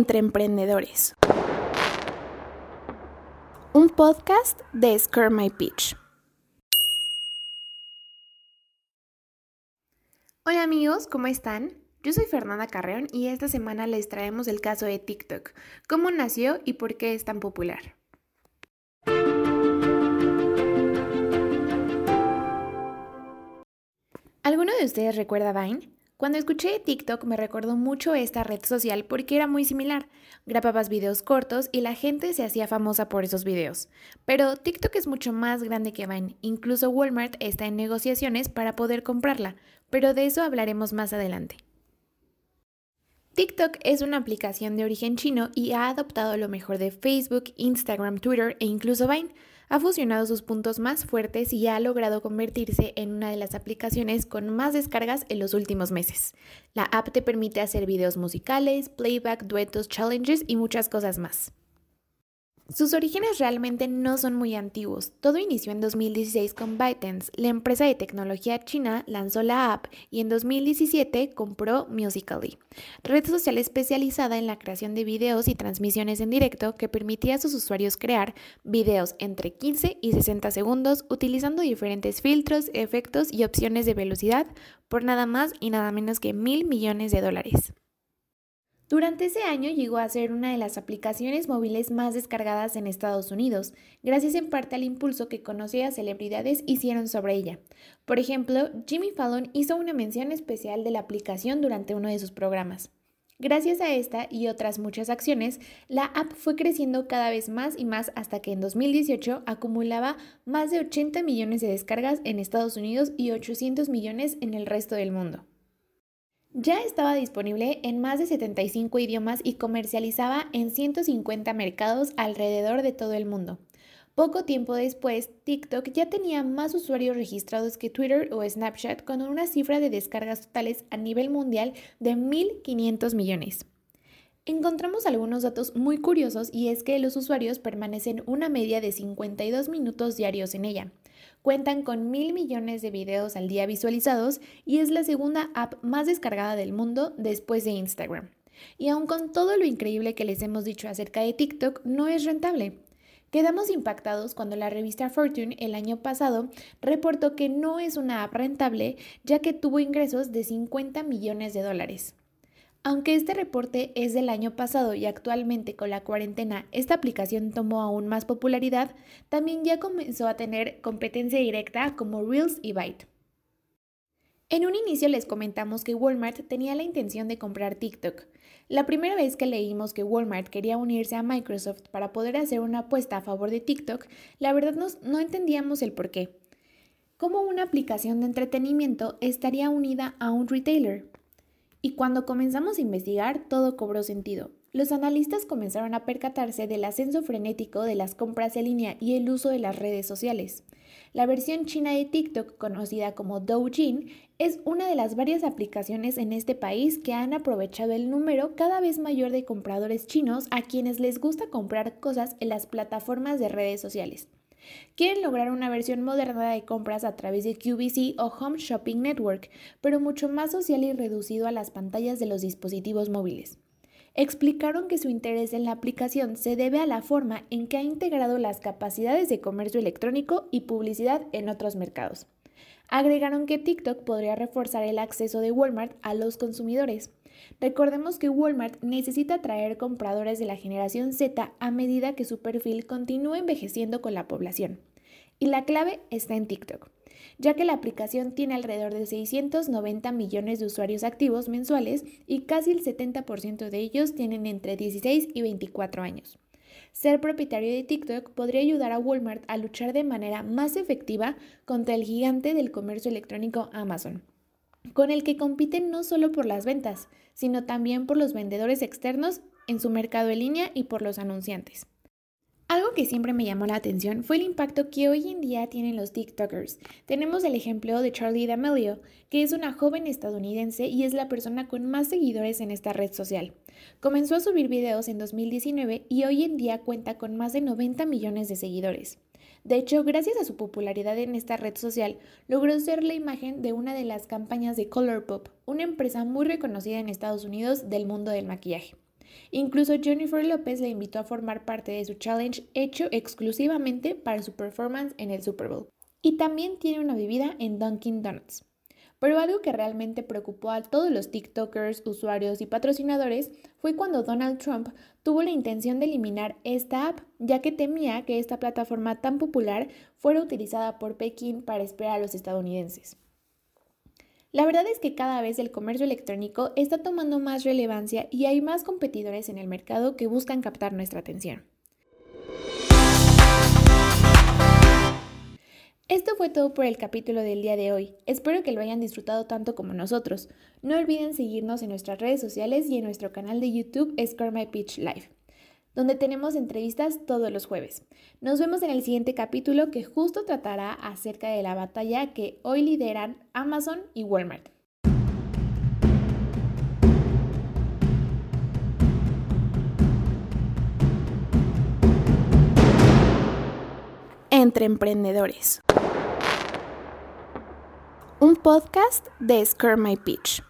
entre emprendedores. Un podcast de Scare My Pitch. Hola amigos, ¿cómo están? Yo soy Fernanda Carreón y esta semana les traemos el caso de TikTok, cómo nació y por qué es tan popular. ¿Alguno de ustedes recuerda Vine? Cuando escuché TikTok me recordó mucho esta red social porque era muy similar. Grababas videos cortos y la gente se hacía famosa por esos videos. Pero TikTok es mucho más grande que Vine. Incluso Walmart está en negociaciones para poder comprarla, pero de eso hablaremos más adelante. TikTok es una aplicación de origen chino y ha adoptado lo mejor de Facebook, Instagram, Twitter e incluso Vine ha fusionado sus puntos más fuertes y ha logrado convertirse en una de las aplicaciones con más descargas en los últimos meses. La app te permite hacer videos musicales, playback, duetos, challenges y muchas cosas más. Sus orígenes realmente no son muy antiguos. Todo inició en 2016 con ByteDance. La empresa de tecnología china lanzó la app y en 2017 compró Musical.ly, red social especializada en la creación de videos y transmisiones en directo que permitía a sus usuarios crear videos entre 15 y 60 segundos utilizando diferentes filtros, efectos y opciones de velocidad por nada más y nada menos que mil millones de dólares. Durante ese año llegó a ser una de las aplicaciones móviles más descargadas en Estados Unidos, gracias en parte al impulso que conocidas celebridades hicieron sobre ella. Por ejemplo, Jimmy Fallon hizo una mención especial de la aplicación durante uno de sus programas. Gracias a esta y otras muchas acciones, la app fue creciendo cada vez más y más hasta que en 2018 acumulaba más de 80 millones de descargas en Estados Unidos y 800 millones en el resto del mundo. Ya estaba disponible en más de 75 idiomas y comercializaba en 150 mercados alrededor de todo el mundo. Poco tiempo después, TikTok ya tenía más usuarios registrados que Twitter o Snapchat con una cifra de descargas totales a nivel mundial de 1.500 millones. Encontramos algunos datos muy curiosos y es que los usuarios permanecen una media de 52 minutos diarios en ella. Cuentan con mil millones de videos al día visualizados y es la segunda app más descargada del mundo después de Instagram. Y aun con todo lo increíble que les hemos dicho acerca de TikTok, no es rentable. Quedamos impactados cuando la revista Fortune el año pasado reportó que no es una app rentable ya que tuvo ingresos de 50 millones de dólares. Aunque este reporte es del año pasado y actualmente con la cuarentena esta aplicación tomó aún más popularidad, también ya comenzó a tener competencia directa como Reels y Byte. En un inicio les comentamos que Walmart tenía la intención de comprar TikTok. La primera vez que leímos que Walmart quería unirse a Microsoft para poder hacer una apuesta a favor de TikTok, la verdad no entendíamos el por qué. ¿Cómo una aplicación de entretenimiento estaría unida a un retailer? Y cuando comenzamos a investigar, todo cobró sentido. Los analistas comenzaron a percatarse del ascenso frenético de las compras en línea y el uso de las redes sociales. La versión china de TikTok, conocida como Douyin, es una de las varias aplicaciones en este país que han aprovechado el número cada vez mayor de compradores chinos a quienes les gusta comprar cosas en las plataformas de redes sociales. Quieren lograr una versión moderna de compras a través de QVC o Home Shopping Network, pero mucho más social y reducido a las pantallas de los dispositivos móviles. Explicaron que su interés en la aplicación se debe a la forma en que ha integrado las capacidades de comercio electrónico y publicidad en otros mercados. Agregaron que TikTok podría reforzar el acceso de Walmart a los consumidores. Recordemos que Walmart necesita atraer compradores de la generación Z a medida que su perfil continúa envejeciendo con la población. Y la clave está en TikTok, ya que la aplicación tiene alrededor de 690 millones de usuarios activos mensuales y casi el 70% de ellos tienen entre 16 y 24 años. Ser propietario de TikTok podría ayudar a Walmart a luchar de manera más efectiva contra el gigante del comercio electrónico Amazon con el que compiten no solo por las ventas, sino también por los vendedores externos en su mercado en línea y por los anunciantes. Algo que siempre me llamó la atención fue el impacto que hoy en día tienen los TikTokers. Tenemos el ejemplo de Charlie D'Amelio, que es una joven estadounidense y es la persona con más seguidores en esta red social. Comenzó a subir videos en 2019 y hoy en día cuenta con más de 90 millones de seguidores. De hecho, gracias a su popularidad en esta red social, logró ser la imagen de una de las campañas de Colourpop, una empresa muy reconocida en Estados Unidos del mundo del maquillaje. Incluso Jennifer López le invitó a formar parte de su challenge hecho exclusivamente para su performance en el Super Bowl. Y también tiene una bebida en Dunkin' Donuts. Pero algo que realmente preocupó a todos los TikTokers, usuarios y patrocinadores fue cuando Donald Trump tuvo la intención de eliminar esta app, ya que temía que esta plataforma tan popular fuera utilizada por Pekín para esperar a los estadounidenses. La verdad es que cada vez el comercio electrónico está tomando más relevancia y hay más competidores en el mercado que buscan captar nuestra atención. Esto fue todo por el capítulo del día de hoy. Espero que lo hayan disfrutado tanto como nosotros. No olviden seguirnos en nuestras redes sociales y en nuestro canal de YouTube Score My Pitch Live donde tenemos entrevistas todos los jueves. Nos vemos en el siguiente capítulo que justo tratará acerca de la batalla que hoy lideran Amazon y Walmart. Entre Emprendedores. Un podcast de Scare My Pitch.